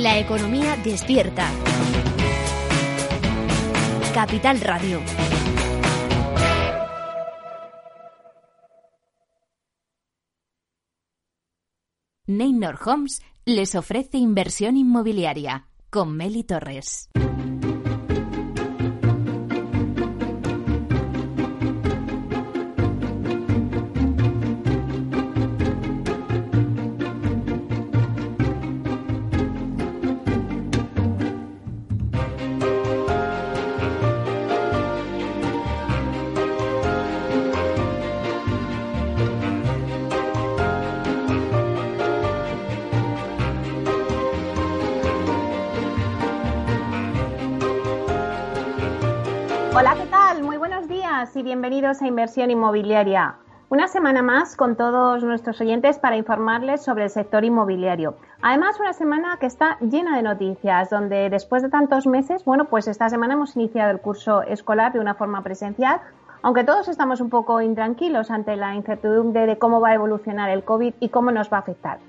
La economía despierta. Capital Radio. Neynor Homes les ofrece inversión inmobiliaria con Meli Torres. Y bienvenidos a Inversión Inmobiliaria. Una semana más con todos nuestros oyentes para informarles sobre el sector inmobiliario. Además, una semana que está llena de noticias, donde después de tantos meses, bueno, pues esta semana hemos iniciado el curso escolar de una forma presencial, aunque todos estamos un poco intranquilos ante la incertidumbre de cómo va a evolucionar el COVID y cómo nos va a afectar.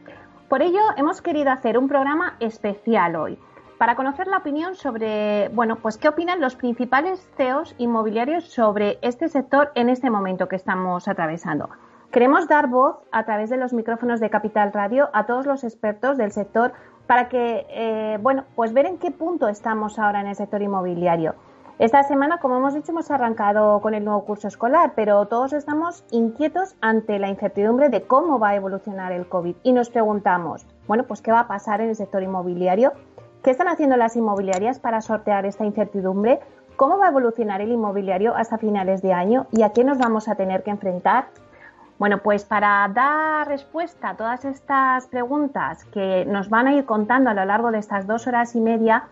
Por ello, hemos querido hacer un programa especial hoy para conocer la opinión sobre, bueno, pues qué opinan los principales CEOs inmobiliarios sobre este sector en este momento que estamos atravesando. Queremos dar voz a través de los micrófonos de Capital Radio a todos los expertos del sector para que, eh, bueno, pues ver en qué punto estamos ahora en el sector inmobiliario. Esta semana, como hemos dicho, hemos arrancado con el nuevo curso escolar, pero todos estamos inquietos ante la incertidumbre de cómo va a evolucionar el COVID y nos preguntamos, bueno, pues qué va a pasar en el sector inmobiliario ¿Qué están haciendo las inmobiliarias para sortear esta incertidumbre? ¿Cómo va a evolucionar el inmobiliario hasta finales de año y a qué nos vamos a tener que enfrentar? Bueno, pues para dar respuesta a todas estas preguntas que nos van a ir contando a lo largo de estas dos horas y media,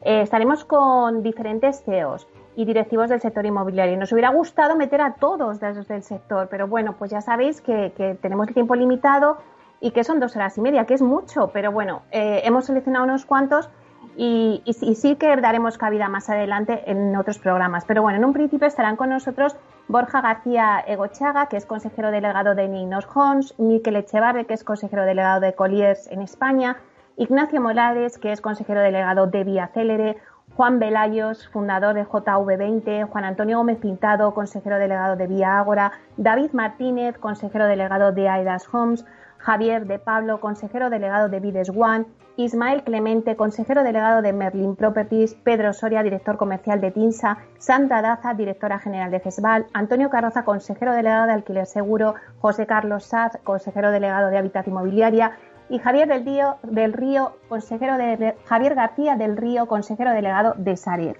eh, estaremos con diferentes CEOs y directivos del sector inmobiliario. Nos hubiera gustado meter a todos desde el sector, pero bueno, pues ya sabéis que, tenemos el tiempo limitado y que son dos horas y media, que es mucho, pero bueno, eh, hemos seleccionado unos cuantos y, sí que daremos cabida más adelante en otros programas. Pero bueno, en un principio estarán con nosotros Borja García Egochaga, que es consejero delegado de Ninos Homes, Miquel Echevarre, que es consejero delegado de Colliers en España, Ignacio Morales, que es consejero delegado de Vía Célere, Juan Velayos, fundador de JV20, Juan Antonio Gómez Pintado, consejero delegado de Vía Ágora, David Martínez, consejero delegado de Aidas Homes, Javier de Pablo, consejero delegado de Vides One, Ismael Clemente, consejero delegado de Merlin Properties, Pedro Soria, director comercial de TINSA, Sandra Daza, directora general de CESVAL, Antonio Carroza, consejero delegado de Alquiler Seguro, José Carlos Saz, consejero delegado de Hábitat Inmobiliaria, y Javier del, Río, consejero de, Javier García del Río, consejero delegado de Sarier.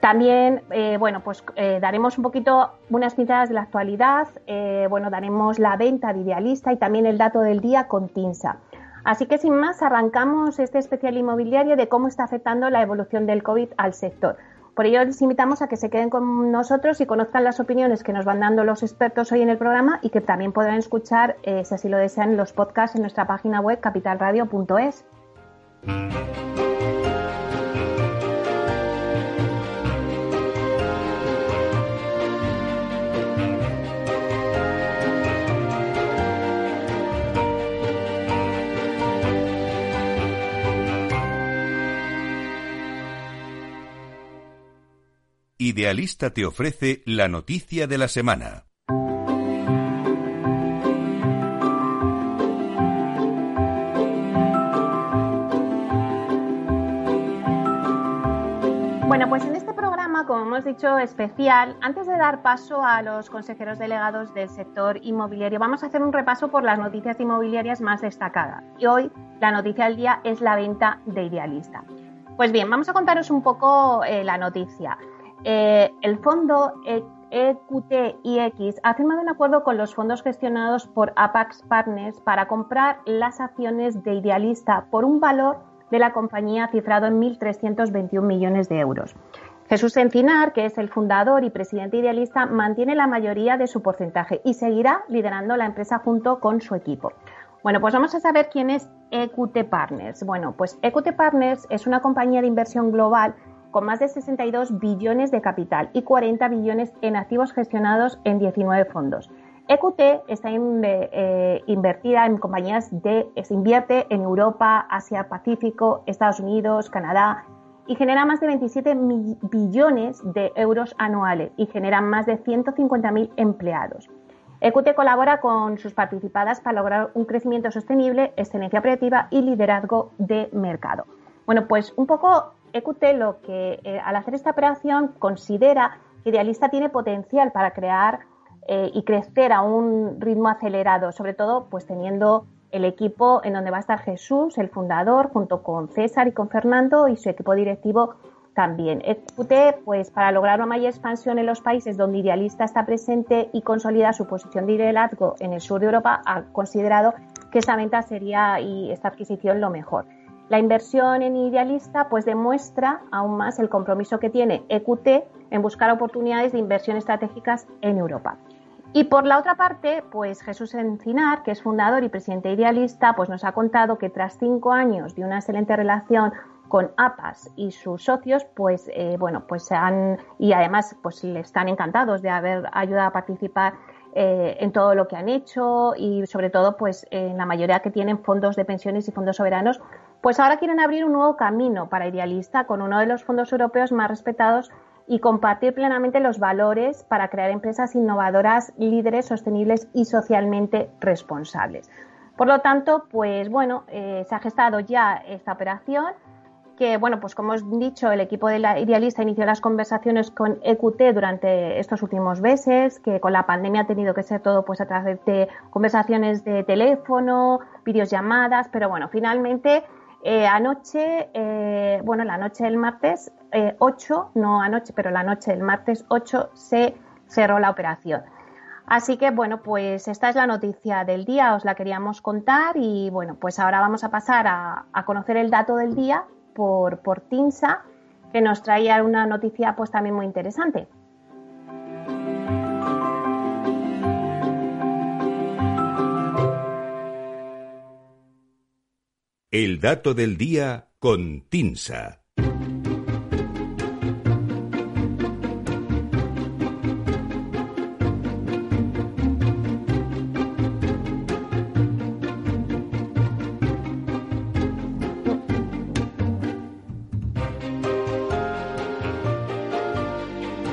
También, eh, bueno, pues eh, daremos un poquito unas pinceladas de la actualidad, eh, bueno, daremos la venta de Idealista y también el dato del día con TINSA. Así que sin más, arrancamos este especial inmobiliario de cómo está afectando la evolución del COVID al sector. Por ello, les invitamos a que se queden con nosotros y conozcan las opiniones que nos van dando los expertos hoy en el programa y que también podrán escuchar, si así lo desean, los podcasts en nuestra página web capitalradio.es. Idealista te ofrece la noticia de la semana. Bueno, pues en este programa, como hemos dicho, especial, antes de dar paso a los consejeros delegados del sector inmobiliario, vamos a hacer un repaso por las noticias inmobiliarias más destacadas. Y hoy la noticia del día es la venta de Idealista. Pues bien, vamos a contaros un poco eh, la noticia. Eh, el fondo EQTIX ha firmado un acuerdo con los fondos gestionados por Apax Partners para comprar las acciones de Idealista por un valor de la compañía cifrado en 1.321 millones de euros. Jesús Encinar, que es el fundador y presidente idealista, mantiene la mayoría de su porcentaje y seguirá liderando la empresa junto con su equipo. Bueno, pues vamos a saber quién es EQT Partners. Bueno, pues EQT Partners es una compañía de inversión global con más de 62 billones de capital y 40 billones en activos gestionados en 19 fondos. EQT está eh, invertida en compañías de, se invierte en Europa, Asia, Pacífico, Estados Unidos, Canadá y genera más de 27 billones de euros anuales y genera más de 150.000 empleados. EQT colabora con sus participadas para lograr un crecimiento sostenible, excelencia operativa y liderazgo de mercado. Bueno, pues un poco EQT lo que eh, al hacer esta operación considera que Idealista tiene potencial para crear eh, y crecer a un ritmo acelerado, sobre todo pues teniendo el equipo en donde va a estar Jesús, el fundador, junto con César y con Fernando y su equipo directivo también. EQT, pues para lograr una mayor expansión en los países donde Idealista está presente y consolida su posición de liderazgo en el sur de Europa, ha considerado que esa venta sería y esta adquisición lo mejor. La inversión en Idealista pues demuestra aún más el compromiso que tiene EQT en buscar oportunidades de inversión estratégicas en Europa. Y por la otra parte, pues Jesús Encinar, que es fundador y presidente idealista, pues nos ha contado que tras cinco años de una excelente relación con APAS y sus socios, pues eh, bueno, pues han y además pues le están encantados de haber ayudado a participar eh, en todo lo que han hecho y sobre todo pues en la mayoría que tienen fondos de pensiones y fondos soberanos, pues ahora quieren abrir un nuevo camino para Idealista con uno de los fondos europeos más respetados y compartir plenamente los valores para crear empresas innovadoras, líderes, sostenibles y socialmente responsables. Por lo tanto, pues bueno, eh, se ha gestado ya esta operación que, bueno, pues como he dicho, el equipo de la Idealista inició las conversaciones con EQT durante estos últimos meses, que con la pandemia ha tenido que ser todo pues a través de conversaciones de teléfono, videollamadas, pero bueno, finalmente eh, anoche, eh, bueno, la noche del martes 8, eh, no anoche, pero la noche del martes 8 se cerró la operación. Así que bueno, pues esta es la noticia del día, os la queríamos contar y bueno, pues ahora vamos a pasar a conocer el dato del día por, por TINSA, que nos traía una noticia pues también muy interesante. El dato del día con TINSA.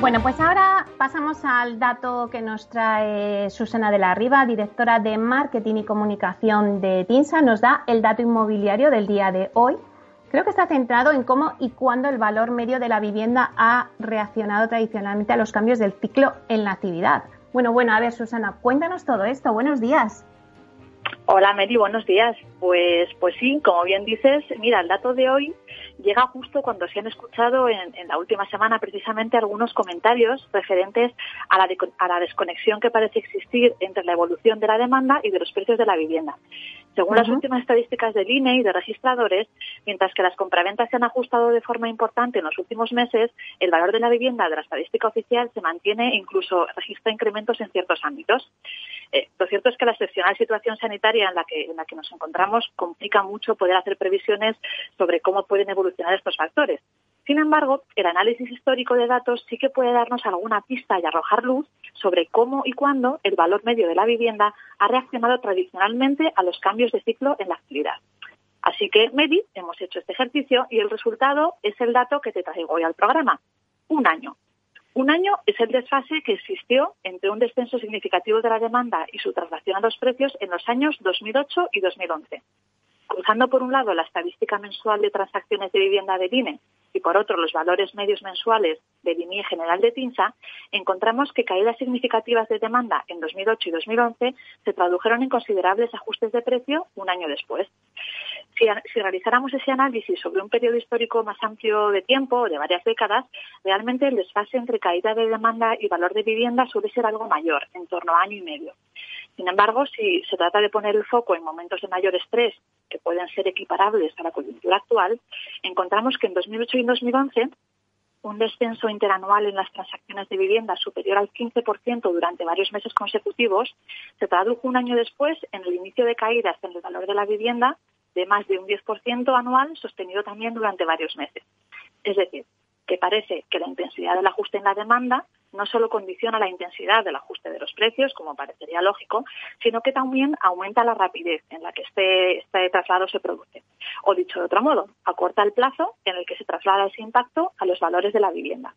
Bueno, pues ahora pasamos al dato que nos trae Susana de la Riva, directora de Marketing y Comunicación de TINSA. Nos da el dato inmobiliario del día de hoy. Creo que está centrado en cómo y cuándo el valor medio de la vivienda ha reaccionado tradicionalmente a los cambios del ciclo en la actividad. Bueno, bueno, a ver, Susana, cuéntanos todo esto. Buenos días. Hola, Mary, buenos días. Pues, pues sí, como bien dices, mira, el dato de hoy llega justo cuando se han escuchado en, la última semana precisamente algunos comentarios referentes a la, a la, desconexión que parece existir entre la evolución de la demanda y de los precios de la vivienda. Según las últimas estadísticas del INE y de registradores, mientras que las compraventas se han ajustado de forma importante en los últimos meses, el valor de la vivienda de la estadística oficial se mantiene e incluso registra incrementos en ciertos ámbitos. Eh, lo cierto es que la excepcional situación sanitaria en la, que, en la que nos encontramos complica mucho poder hacer previsiones sobre cómo pueden evolucionar estos factores. Sin embargo, el análisis histórico de datos sí que puede darnos alguna pista y arrojar luz sobre cómo y cuándo el valor medio de la vivienda ha reaccionado tradicionalmente a los cambios de ciclo en la actividad. Así que, Medi, hemos hecho este ejercicio y el resultado es el dato que te traigo hoy al programa. Un año. Un año es el desfase que existió entre un descenso significativo de la demanda y su traslación a los precios en los años 2008 y 2011. Cruzando por un lado la estadística mensual de transacciones de vivienda de INE y por otro los valores medios mensuales del INE general de TINSA, encontramos que caídas significativas de demanda en 2008 y 2011 se tradujeron en considerables ajustes de precio un año después. Si, realizáramos ese análisis sobre un periodo histórico más amplio de tiempo, de varias décadas, realmente el desfase entre caída de demanda y valor de vivienda suele ser algo mayor, en torno a año y medio. Sin embargo, si se trata de poner el foco en momentos de mayor estrés que pueden ser equiparables a la coyuntura actual, encontramos que en 2008 y en 2011 un descenso interanual en las transacciones de vivienda superior al 15% durante varios meses consecutivos se tradujo un año después en el inicio de caídas en el valor de la vivienda de más de un 10% anual sostenido también durante varios meses. Es decir, que parece que la intensidad del ajuste en la demanda no solo condiciona la intensidad del ajuste de los precios, como parecería lógico, sino que también aumenta la rapidez en la que este, este traslado se produce. O dicho de otro modo, acorta el plazo en el que se traslada ese impacto a los valores de la vivienda.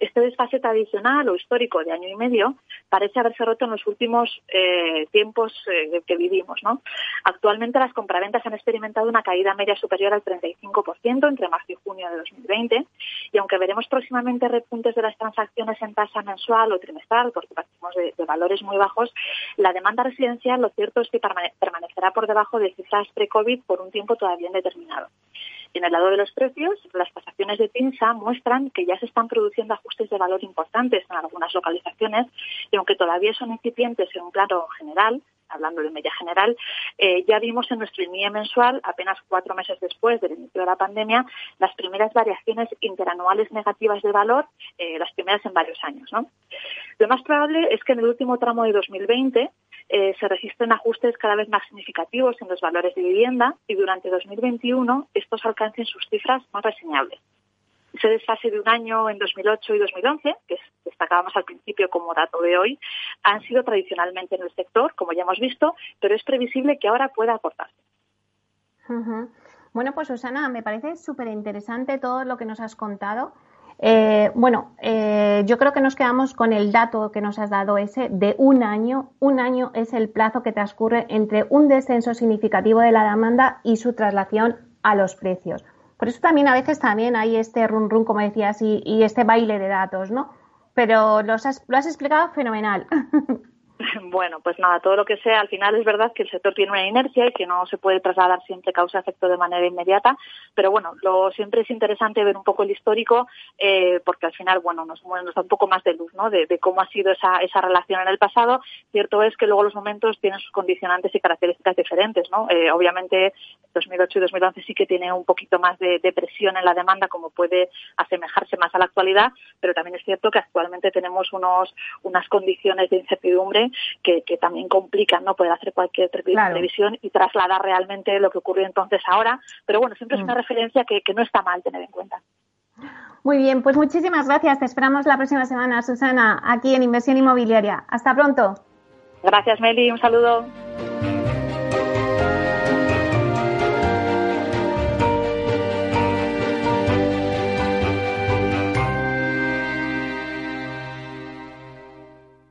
Este desfase tradicional o histórico de año y medio parece haberse roto en los últimos eh, tiempos eh, que vivimos. ¿no? Actualmente las compraventas han experimentado una caída media superior al 35% entre marzo y junio de 2020 y aunque veremos próximamente repuntes de las transacciones en tasa mensual o trimestral, porque partimos de, valores muy bajos, la demanda residencial lo cierto es que permanecerá por debajo de cifras pre-COVID por un tiempo todavía indeterminado. Y en el lado de los precios, las tasaciones de PINSA muestran que ya se están produciendo ajustes de valor importantes en algunas localizaciones y aunque todavía son incipientes en un plano general, hablando de media general, eh, ya vimos en nuestro INIE mensual, apenas cuatro meses después del inicio de la pandemia, las primeras variaciones interanuales negativas de valor, eh, las primeras en varios años. Lo más probable es que en el último tramo de 2020 eh, se registren ajustes cada vez más significativos en los valores de vivienda y durante 2021 estos alcancen sus cifras más reseñables. Ese desfase de un año en 2008 y 2011, que destacábamos al principio como dato de hoy, han sido tradicionalmente en el sector, como ya hemos visto, pero es previsible que ahora pueda aportarse. Bueno, pues Susana, me parece súper interesante todo lo que nos has contado. Eh, bueno, eh, yo creo que nos quedamos con el dato que nos has dado ese de un año. Un año es el plazo que transcurre entre un descenso significativo de la demanda y su traslación a los precios. Por eso también a veces también hay este run run, como decías, y, y este baile de datos, ¿no? Pero los lo has explicado fenomenal. Bueno, pues nada, todo lo que sea, al final es verdad que el sector tiene una inercia y que no se puede trasladar siempre causa-efecto de manera inmediata, pero bueno, lo, siempre es interesante ver un poco el histórico eh, porque al final, bueno, nos, da un poco más de luz, ¿no? De, cómo ha sido esa, esa relación en el pasado. Cierto es que luego los momentos tienen sus condicionantes y características diferentes, ¿no? Eh, obviamente, 2008 y 2011 sí que tiene un poquito más de, presión en la demanda, como puede asemejarse más a la actualidad, pero también es cierto que actualmente tenemos unos, unas condiciones de incertidumbre que, también complican no poder hacer cualquier previsión y trasladar realmente lo que ocurrió entonces ahora. Pero bueno, siempre es una mm. referencia que, que no está mal tener en cuenta. Muy bien, pues muchísimas gracias. Te esperamos la próxima semana, Susana, aquí en Inversión Inmobiliaria. Hasta pronto. Gracias, Meli. Un saludo.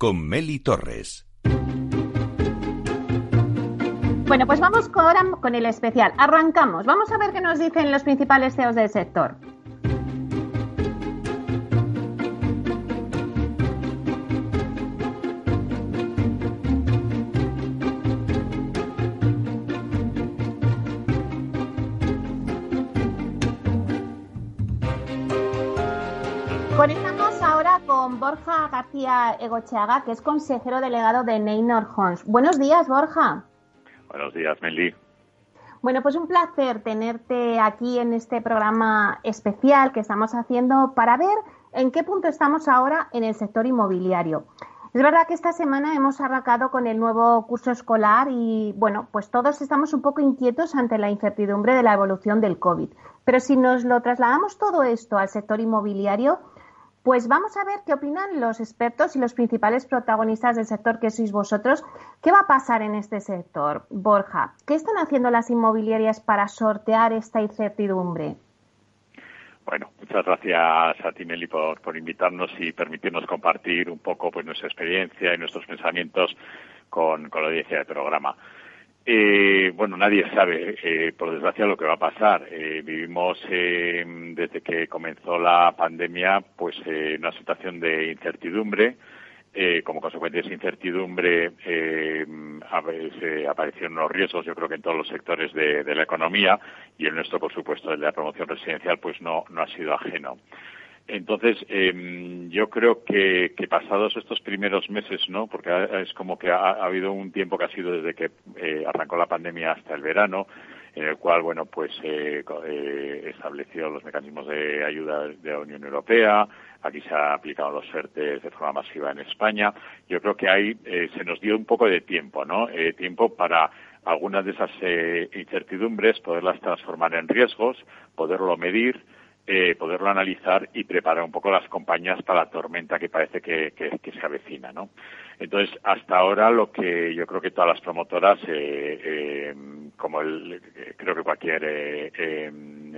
con Meli Torres. Bueno, pues vamos ahora con el especial. Arrancamos. Vamos a ver qué nos dicen los principales CEOs del sector. Con Borja García Egocheaga, que es consejero delegado de Neynor Homes. Buenos días, Borja. Buenos días, Meli. Bueno, pues un placer tenerte aquí en este programa especial que estamos haciendo para ver en qué punto estamos ahora en el sector inmobiliario. Es verdad que esta semana hemos arrancado con el nuevo curso escolar y, bueno, pues todos estamos un poco inquietos ante la incertidumbre de la evolución del COVID. Pero si nos lo trasladamos todo esto al sector inmobiliario, pues vamos a ver qué opinan los expertos y los principales protagonistas del sector que sois vosotros. ¿Qué va a pasar en este sector, Borja? ¿Qué están haciendo las inmobiliarias para sortear esta incertidumbre? Bueno, muchas gracias a ti, Meli, por, invitarnos y permitirnos compartir un poco pues, nuestra experiencia y nuestros pensamientos con, con la audiencia del programa. Eh, bueno, nadie sabe, eh, por desgracia, lo que va a pasar. Eh, vivimos desde que comenzó la pandemia, pues, en una situación de incertidumbre. como consecuencia de esa incertidumbre, aparecieron los riesgos, yo creo que en todos los sectores de, la economía y el nuestro, por supuesto, el de la promoción residencial, pues no, no ha sido ajeno. Entonces, em, yo creo que, pasados estos primeros meses, ¿no? Porque es como que ha, habido un tiempo que ha sido desde que eh, arrancó la pandemia hasta el verano, en el cual, bueno, pues eh, eh, estableció los mecanismos de ayuda de la Unión Europea, aquí se han aplicado los FERTES de forma masiva en España. Yo creo que ahí se nos dio un poco de tiempo, ¿no? tiempo para algunas de esas incertidumbres, poderlas transformar en riesgos, poderlo medir, eh, poderlo analizar y preparar un poco las compañías para la tormenta que parece que, se avecina, ¿no? Entonces, hasta ahora lo que yo creo que todas las promotoras, eh, eh, como el, creo que cualquier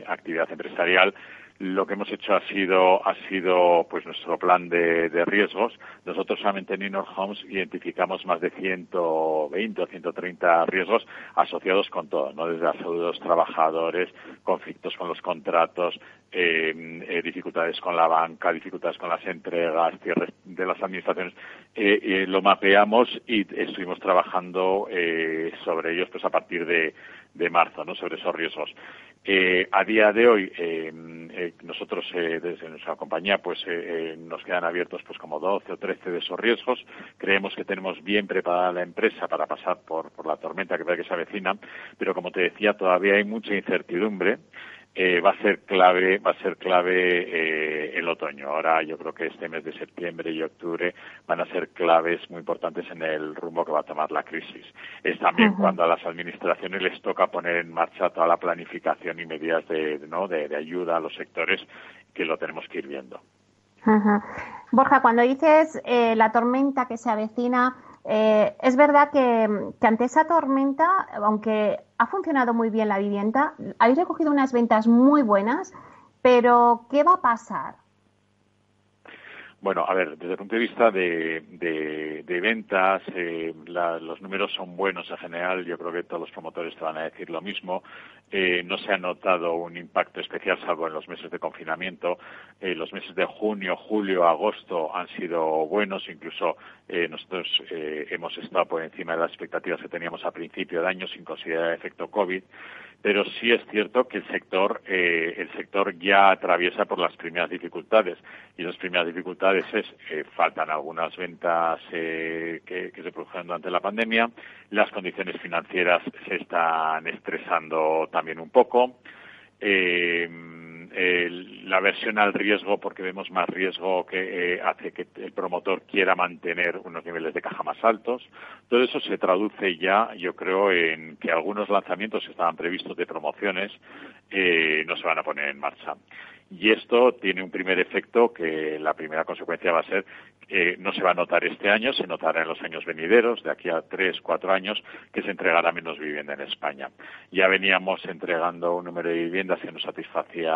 actividad empresarial, lo que hemos hecho ha sido, ha sido pues nuestro plan de, riesgos. Nosotros solamente en Inner Homes identificamos más de 120 o 130 riesgos asociados con todo, ¿no? Desde salud de los trabajadores, conflictos con los contratos, eh, eh, dificultades con la banca, dificultades con las entregas, cierres de las administraciones. Eh, lo mapeamos y estuvimos trabajando sobre ellos pues a partir de, de marzo, ¿no? Sobre esos riesgos. Eh, a día de hoy, eh, eh, nosotros desde nuestra compañía, pues nos quedan abiertos pues como 12 o 13 de esos riesgos. Creemos que tenemos bien preparada la empresa para pasar por, por la tormenta que que se avecina, pero como te decía, todavía hay mucha incertidumbre eh, va a ser clave, va a ser clave eh, el otoño. Ahora yo creo que este mes de septiembre y octubre van a ser claves muy importantes en el rumbo que va a tomar la crisis. Es también cuando a las administraciones les toca poner en marcha toda la planificación y medidas de, ¿no? de, ayuda a los sectores que lo tenemos que ir viendo. Borja, cuando dices eh, la tormenta que se avecina, eh, es verdad que, ante esa tormenta, aunque ha funcionado muy bien la vivienda, habéis recogido unas ventas muy buenas, pero ¿qué va a pasar? Bueno, a ver, desde el punto de vista de, ventas, eh, los números son buenos en general. Yo creo que todos los promotores te van a decir lo mismo. Eh, no se ha notado un impacto especial, salvo en los meses de confinamiento. Eh, los meses de junio, julio, agosto han sido buenos. Incluso nosotros hemos estado por encima de las expectativas que teníamos a principio de año, sin considerar el efecto COVID pero sí es cierto que el sector eh, el sector ya atraviesa por las primeras dificultades. Y las primeras dificultades es eh, faltan algunas ventas eh, que, se produjeron durante la pandemia. Las condiciones financieras se están estresando también un poco la versión al riesgo, porque vemos más riesgo que eh, hace que el promotor quiera mantener unos niveles de caja más altos. Todo eso se traduce ya, yo creo, en que algunos lanzamientos que estaban previstos de promociones eh, no se van a poner en marcha. Y esto tiene un primer efecto que la primera consecuencia va a ser que no se va a notar este año, se notará en los años venideros, de aquí a tres, cuatro años, que se entregará menos vivienda en España. Ya veníamos entregando un número de viviendas que nos satisfacía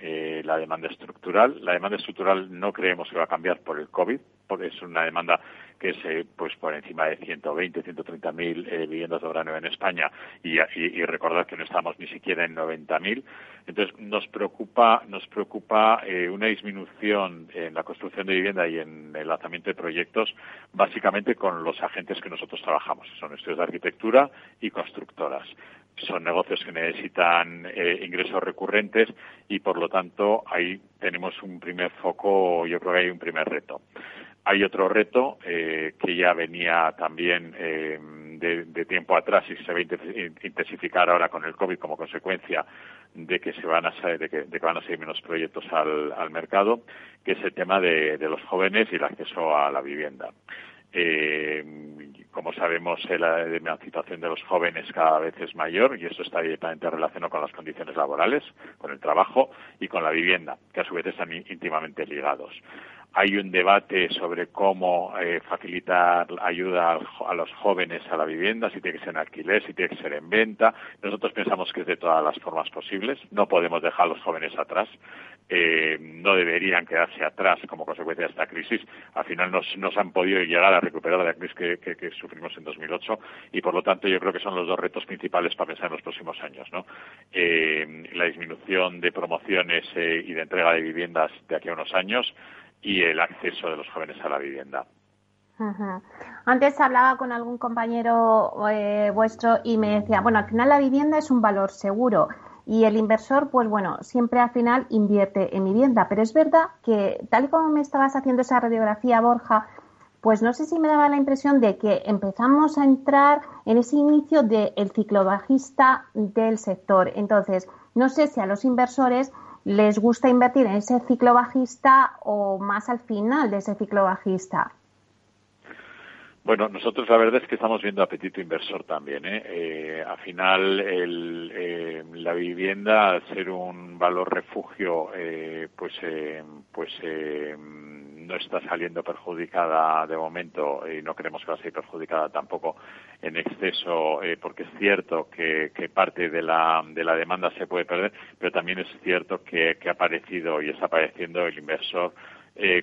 eh, la demanda estructural. La demanda estructural no creemos que va a cambiar por el COVID, porque es una demanda que es pues por encima de 120, 130 mil eh, viviendas de nueva en España y, y, recordar que no estamos ni siquiera en 90 mil. Entonces nos preocupa, nos preocupa eh, una disminución en la construcción de vivienda y en el lanzamiento de proyectos, básicamente con los agentes que nosotros trabajamos, son estudios de arquitectura y constructoras son negocios que necesitan ingresos recurrentes y por lo tanto ahí tenemos un primer foco, yo creo que hay un primer reto. Hay otro reto eh, que ya venía también eh, de, tiempo atrás y se va a intensificar ahora con el COVID como consecuencia de que se van a de que, van a seguir menos proyectos al, mercado, que es el tema de, los jóvenes y el acceso a la vivienda. Eh, como sabemos, la emancipación de los jóvenes cada vez es mayor y eso está directamente relacionado con las condiciones laborales, con el trabajo y con la vivienda, que a su vez están íntimamente ligados hay un debate sobre cómo eh, facilitar ayuda a los jóvenes a la vivienda, si tiene que ser en alquiler, si tiene que ser en venta. Nosotros pensamos que es de todas las formas posibles. No podemos dejar a los jóvenes atrás. Eh, no deberían quedarse atrás como consecuencia de esta crisis. Al final nos, nos han podido llegar a recuperar la crisis que, sufrimos en 2008 y por lo tanto yo creo que son los dos retos principales para pensar en los próximos años. ¿no? Eh, la disminución de promociones y de entrega de viviendas de aquí a unos años y el acceso de los jóvenes a la vivienda. Antes hablaba con algún compañero eh, vuestro y me decía, bueno, al final la vivienda es un valor seguro. Y el inversor, pues bueno, siempre al final invierte en vivienda. Pero es verdad que, tal y como me estabas haciendo esa radiografía, Borja, pues no sé si me daba la impresión de que empezamos a entrar en ese inicio del ciclo bajista del sector. Entonces, no sé si a los inversores les gusta invertir en ese ciclo bajista o más al final de ese ciclo bajista. Bueno, nosotros la verdad es que estamos viendo apetito inversor también. ¿eh? eh al final, el, eh, la vivienda, al ser un valor refugio, eh, pues, eh, pues eh, no está saliendo perjudicada de momento y no creemos que va a ser perjudicada tampoco en exceso, porque es cierto que, que, parte de la, de la demanda se puede perder, pero también es cierto que, que ha aparecido y está apareciendo el inversor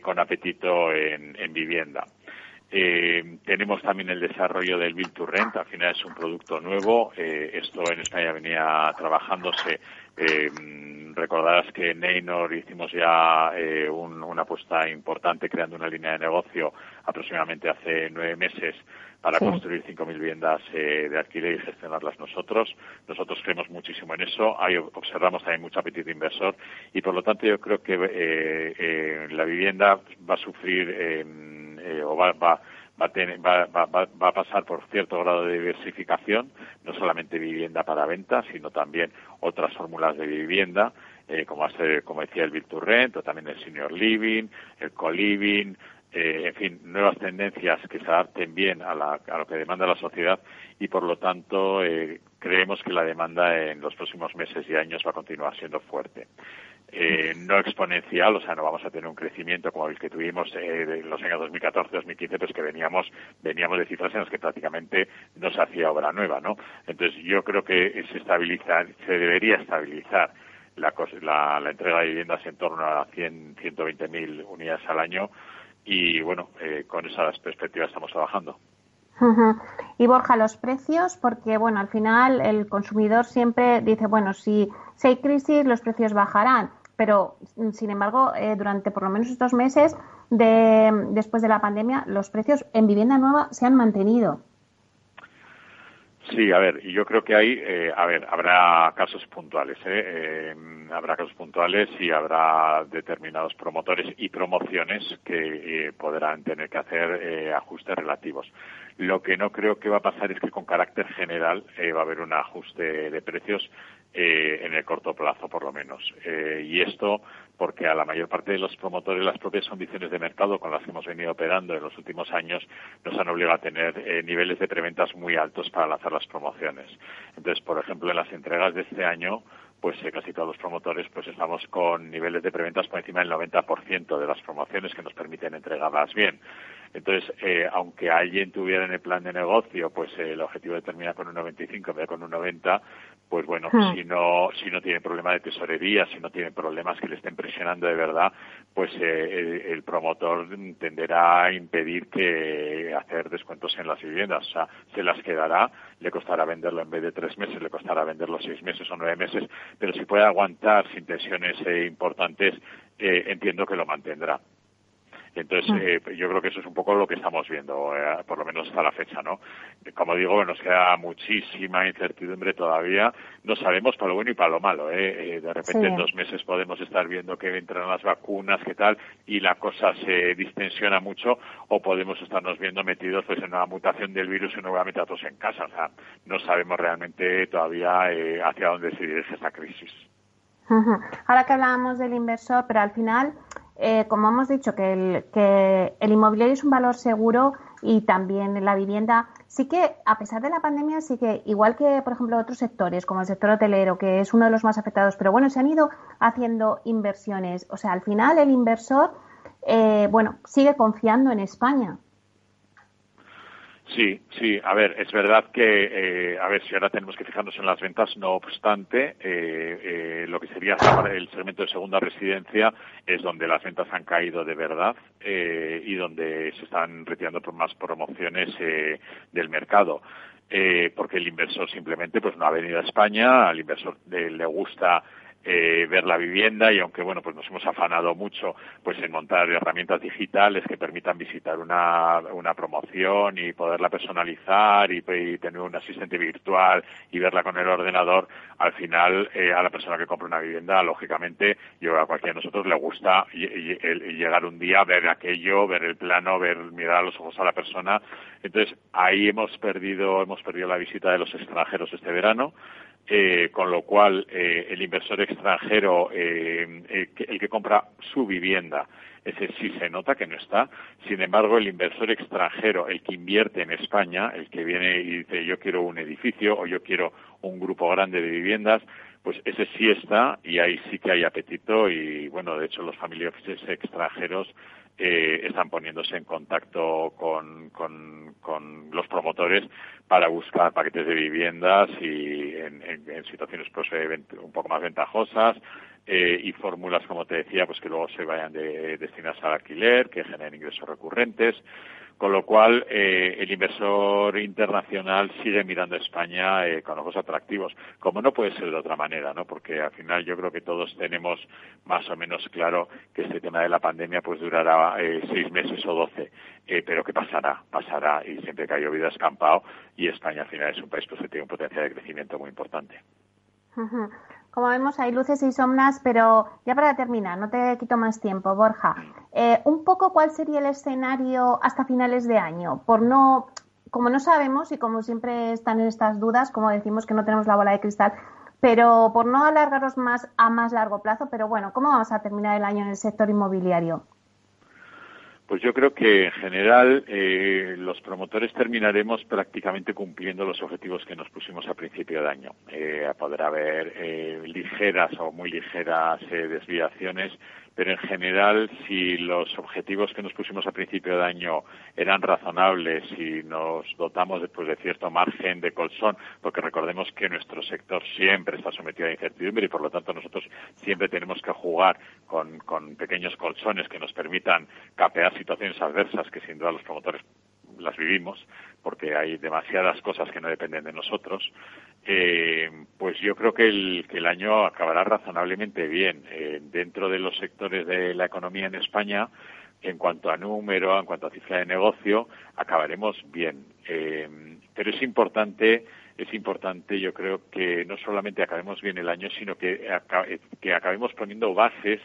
con apetito en, en vivienda. Eh, tenemos también el desarrollo del Build to Rent, al final es un producto nuevo. Eh, esto en España venía trabajándose. Eh, recordarás que en Neynor hicimos ya eh, una apuesta importante creando una línea de negocio aproximadamente hace nueve meses para construir 5.000 viviendas eh, de alquiler y gestionarlas nosotros. Nosotros creemos muchísimo en eso. Ahí observamos también mucho apetito inversor y, por lo tanto, yo creo que eh, la vivienda va a sufrir eh, o va, va, va, a tener, va, va, a pasar por cierto grado de diversificación, no solamente vivienda para venta, sino también otras fórmulas de vivienda, eh, como, hace, como decía el Virtual Rent, o también el Senior Living, el Co-Living, eh, en fin, nuevas tendencias que se adapten bien a, la, a, lo que demanda la sociedad y, por lo tanto, eh, creemos que la demanda en los próximos meses y años va a continuar siendo fuerte eh, no exponencial, o sea, no vamos a tener un crecimiento como el que tuvimos eh, en los años 2014-2015, pues que veníamos, veníamos de cifras en las que prácticamente no se hacía obra nueva, ¿no? Entonces, yo creo que se estabiliza, se debería estabilizar la, la, la entrega de viviendas en torno a 100, 120 mil unidades al año y, bueno, eh, con esas perspectivas estamos trabajando. Y Borja, los precios, porque bueno, al final el consumidor siempre dice, bueno, si, si hay crisis, los precios bajarán pero sin embargo, eh, durante por lo menos estos meses de, después de la pandemia, los precios en vivienda nueva se han mantenido. Sí, a ver, y yo creo que hay, eh, a ver, habrá casos puntuales, ¿eh? ¿eh? habrá casos puntuales y habrá determinados promotores y promociones que eh, podrán tener que hacer ajustes relativos. Lo que no creo que va a pasar es que con carácter general va a haber un ajuste de precios en el corto plazo, por lo menos. y esto porque a la mayor parte de los promotores las propias condiciones de mercado con las que hemos venido operando en los últimos años nos han obligado a tener eh, niveles de preventas muy altos para lanzar las promociones. Entonces, por ejemplo, en las entregas de este año, pues eh, casi todos los promotores pues estamos con niveles de preventas por encima del 90% de las promociones que nos permiten entregarlas bien. Entonces, eh, aunque alguien tuviera en el plan de negocio, pues el objetivo de terminar con un 95 en vez de con un 90, pues bueno, hmm. si no si no tiene problema de tesorería, si no tiene problemas que le estén presionando de verdad, pues eh, el, promotor tenderá a impedir que hacer descuentos en las viviendas, o sea, se las quedará, le costará venderlo en vez de tres meses, le costará venderlo seis meses o nueve meses, pero si puede aguantar sin tensiones eh, importantes, eh, entiendo que lo mantendrá. Entonces, eh, yo creo que eso es un poco lo que estamos viendo, eh, por lo menos hasta la fecha, ¿no? Como digo, nos queda muchísima incertidumbre todavía. No sabemos para lo bueno y para lo malo, ¿eh? eh de repente en dos meses podemos estar viendo que entran las vacunas, qué tal, y la cosa se distensiona mucho, o podemos estarnos viendo metidos pues en una mutación del virus y nuevamente a todos en casa. O sea, no sabemos realmente todavía hacia dónde se dirige esta crisis. Ahora que hablábamos del inversor, pero al final eh, como hemos dicho, que el, que el inmobiliario es un valor seguro y también la vivienda, sí que a pesar de la pandemia, sí que igual que, por ejemplo, otros sectores, como el sector hotelero, que es uno de los más afectados, pero bueno, se han ido haciendo inversiones. O sea, al final el inversor, eh, bueno, sigue confiando en España. Sí, sí. A ver, es verdad que, eh, a ver, si ahora tenemos que fijarnos en las ventas, no obstante, eh, eh, lo que sería el segmento de segunda residencia es donde las ventas han caído de verdad y donde se están retirando por más promociones del mercado. porque el inversor simplemente pues no ha venido a España, al inversor le gusta eh, ver la vivienda y aunque bueno pues nos hemos afanado mucho pues en montar herramientas digitales que permitan visitar una, una promoción y poderla personalizar y, tener un asistente virtual y verla con el ordenador al final eh, a la persona que compra una vivienda lógicamente yo a cualquiera de nosotros le gusta llegar un día ver aquello ver el plano ver mirar a los ojos a la persona. Entonces ahí hemos perdido hemos perdido la visita de los extranjeros este verano eh, con lo cual eh, el inversor extranjero, eh, el que compra su vivienda, ese sí se nota que no está. Sin embargo, el inversor extranjero, el que invierte en España, el que viene y dice yo quiero un edificio o yo quiero un grupo grande de viviendas, pues ese sí está y ahí sí que hay apetito y bueno, de hecho los familiares extranjeros eh, están poniéndose en contacto con, con, con, los promotores para buscar paquetes de viviendas y en, en, situaciones pues, un poco más ventajosas eh, y fórmulas, como te decía, pues que luego se vayan de, destinadas al alquiler, que generen ingresos recurrentes con lo cual eh, el inversor internacional sigue mirando a España eh, con ojos atractivos, como no puede ser de otra manera, ¿no? Porque al final yo creo que todos tenemos más o menos claro que este tema de la pandemia pues durará eh, seis meses o doce, pero que pasará, pasará y siempre que ha llovido escampado y España al final es un país pues que tiene un potencial de crecimiento muy importante. Como vemos, hay luces y sombras, pero ya para terminar, no te quito más tiempo, Borja. Eh, un poco cuál sería el escenario hasta finales de año, por no, como no sabemos y como siempre están en estas dudas, como decimos que no tenemos la bola de cristal, pero por no alargaros más a más largo plazo, pero bueno, ¿cómo vamos a terminar el año en el sector inmobiliario? Pues yo creo que en general eh, los promotores terminaremos prácticamente cumpliendo los objetivos que nos pusimos a principio de año. Eh, podrá haber eh, ligeras o muy ligeras eh, desviaciones, pero en general si los objetivos que nos pusimos a principio de año eran razonables y nos dotamos después de cierto margen de colchón, porque recordemos que nuestro sector siempre está sometido a incertidumbre y por lo tanto nosotros siempre tenemos que jugar con, con pequeños colchones que nos permitan capear situaciones adversas que sin duda los promotores las vivimos, porque hay demasiadas cosas que no dependen de nosotros, eh, pues yo creo que el, que el año acabará razonablemente bien. Eh, dentro de los sectores de la economía en España, en cuanto a número, en cuanto a cifra de negocio, acabaremos bien. Eh, pero es importante, es importante, yo creo que no solamente acabemos bien el año, sino que, que acabemos poniendo bases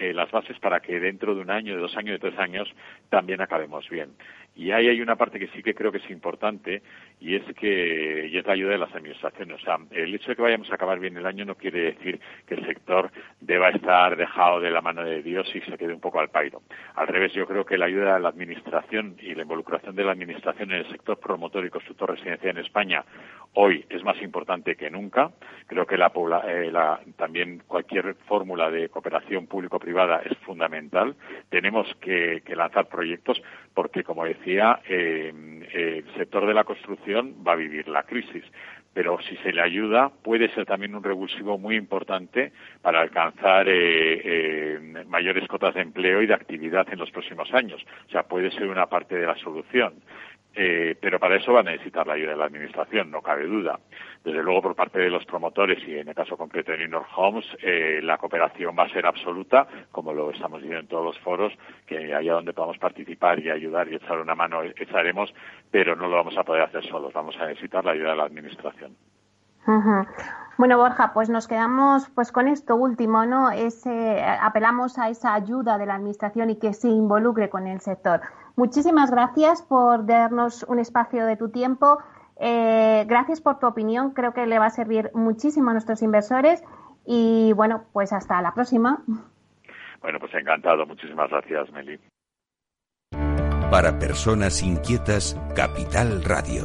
eh, las bases para que dentro de un año, de dos años, de tres años también acabemos bien. Y ahí hay una parte que sí que creo que es importante y es que y es la ayuda de las administraciones. O sea, el hecho de que vayamos a acabar bien el año no quiere decir que el sector deba estar dejado de la mano de Dios y se quede un poco al pairo. Al revés, yo creo que la ayuda de la administración y la involucración de la administración en el sector promotor y constructor residencial en España hoy es más importante que nunca. Creo que la, eh, la también cualquier fórmula de cooperación público-privada es fundamental. Tenemos que, que lanzar proyectos porque, como decía, eh, el sector de la construcción va a vivir la crisis pero si se le ayuda puede ser también un revulsivo muy importante para alcanzar eh, eh, mayores cotas de empleo y de actividad en los próximos años. O sea, puede ser una parte de la solución. Eh, pero para eso va a necesitar la ayuda de la Administración, no cabe duda. Desde luego, por parte de los promotores y en el caso concreto de Inor Homes, eh, la cooperación va a ser absoluta, como lo estamos diciendo en todos los foros, que allá donde podamos participar y ayudar y echar una mano, echaremos, pero no lo vamos a poder hacer solos, vamos a necesitar la ayuda de la Administración. Bueno, Borja, pues nos quedamos pues con esto último, ¿no? Ese, apelamos a esa ayuda de la Administración y que se involucre con el sector. Muchísimas gracias por darnos un espacio de tu tiempo. Eh, gracias por tu opinión. Creo que le va a servir muchísimo a nuestros inversores. Y bueno, pues hasta la próxima. Bueno, pues encantado. Muchísimas gracias, Meli. Para personas inquietas, Capital Radio.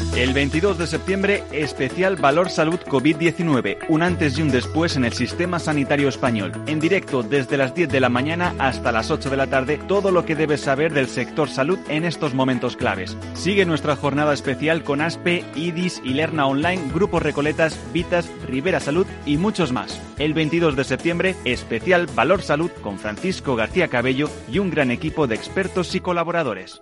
El 22 de septiembre, especial Valor Salud COVID-19, un antes y un después en el sistema sanitario español. En directo desde las 10 de la mañana hasta las 8 de la tarde, todo lo que debes saber del sector salud en estos momentos claves. Sigue nuestra jornada especial con ASPE, IDIS, Ilerna Online, Grupos Recoletas, Vitas, Rivera Salud y muchos más. El 22 de septiembre, especial Valor Salud con Francisco García Cabello y un gran equipo de expertos y colaboradores.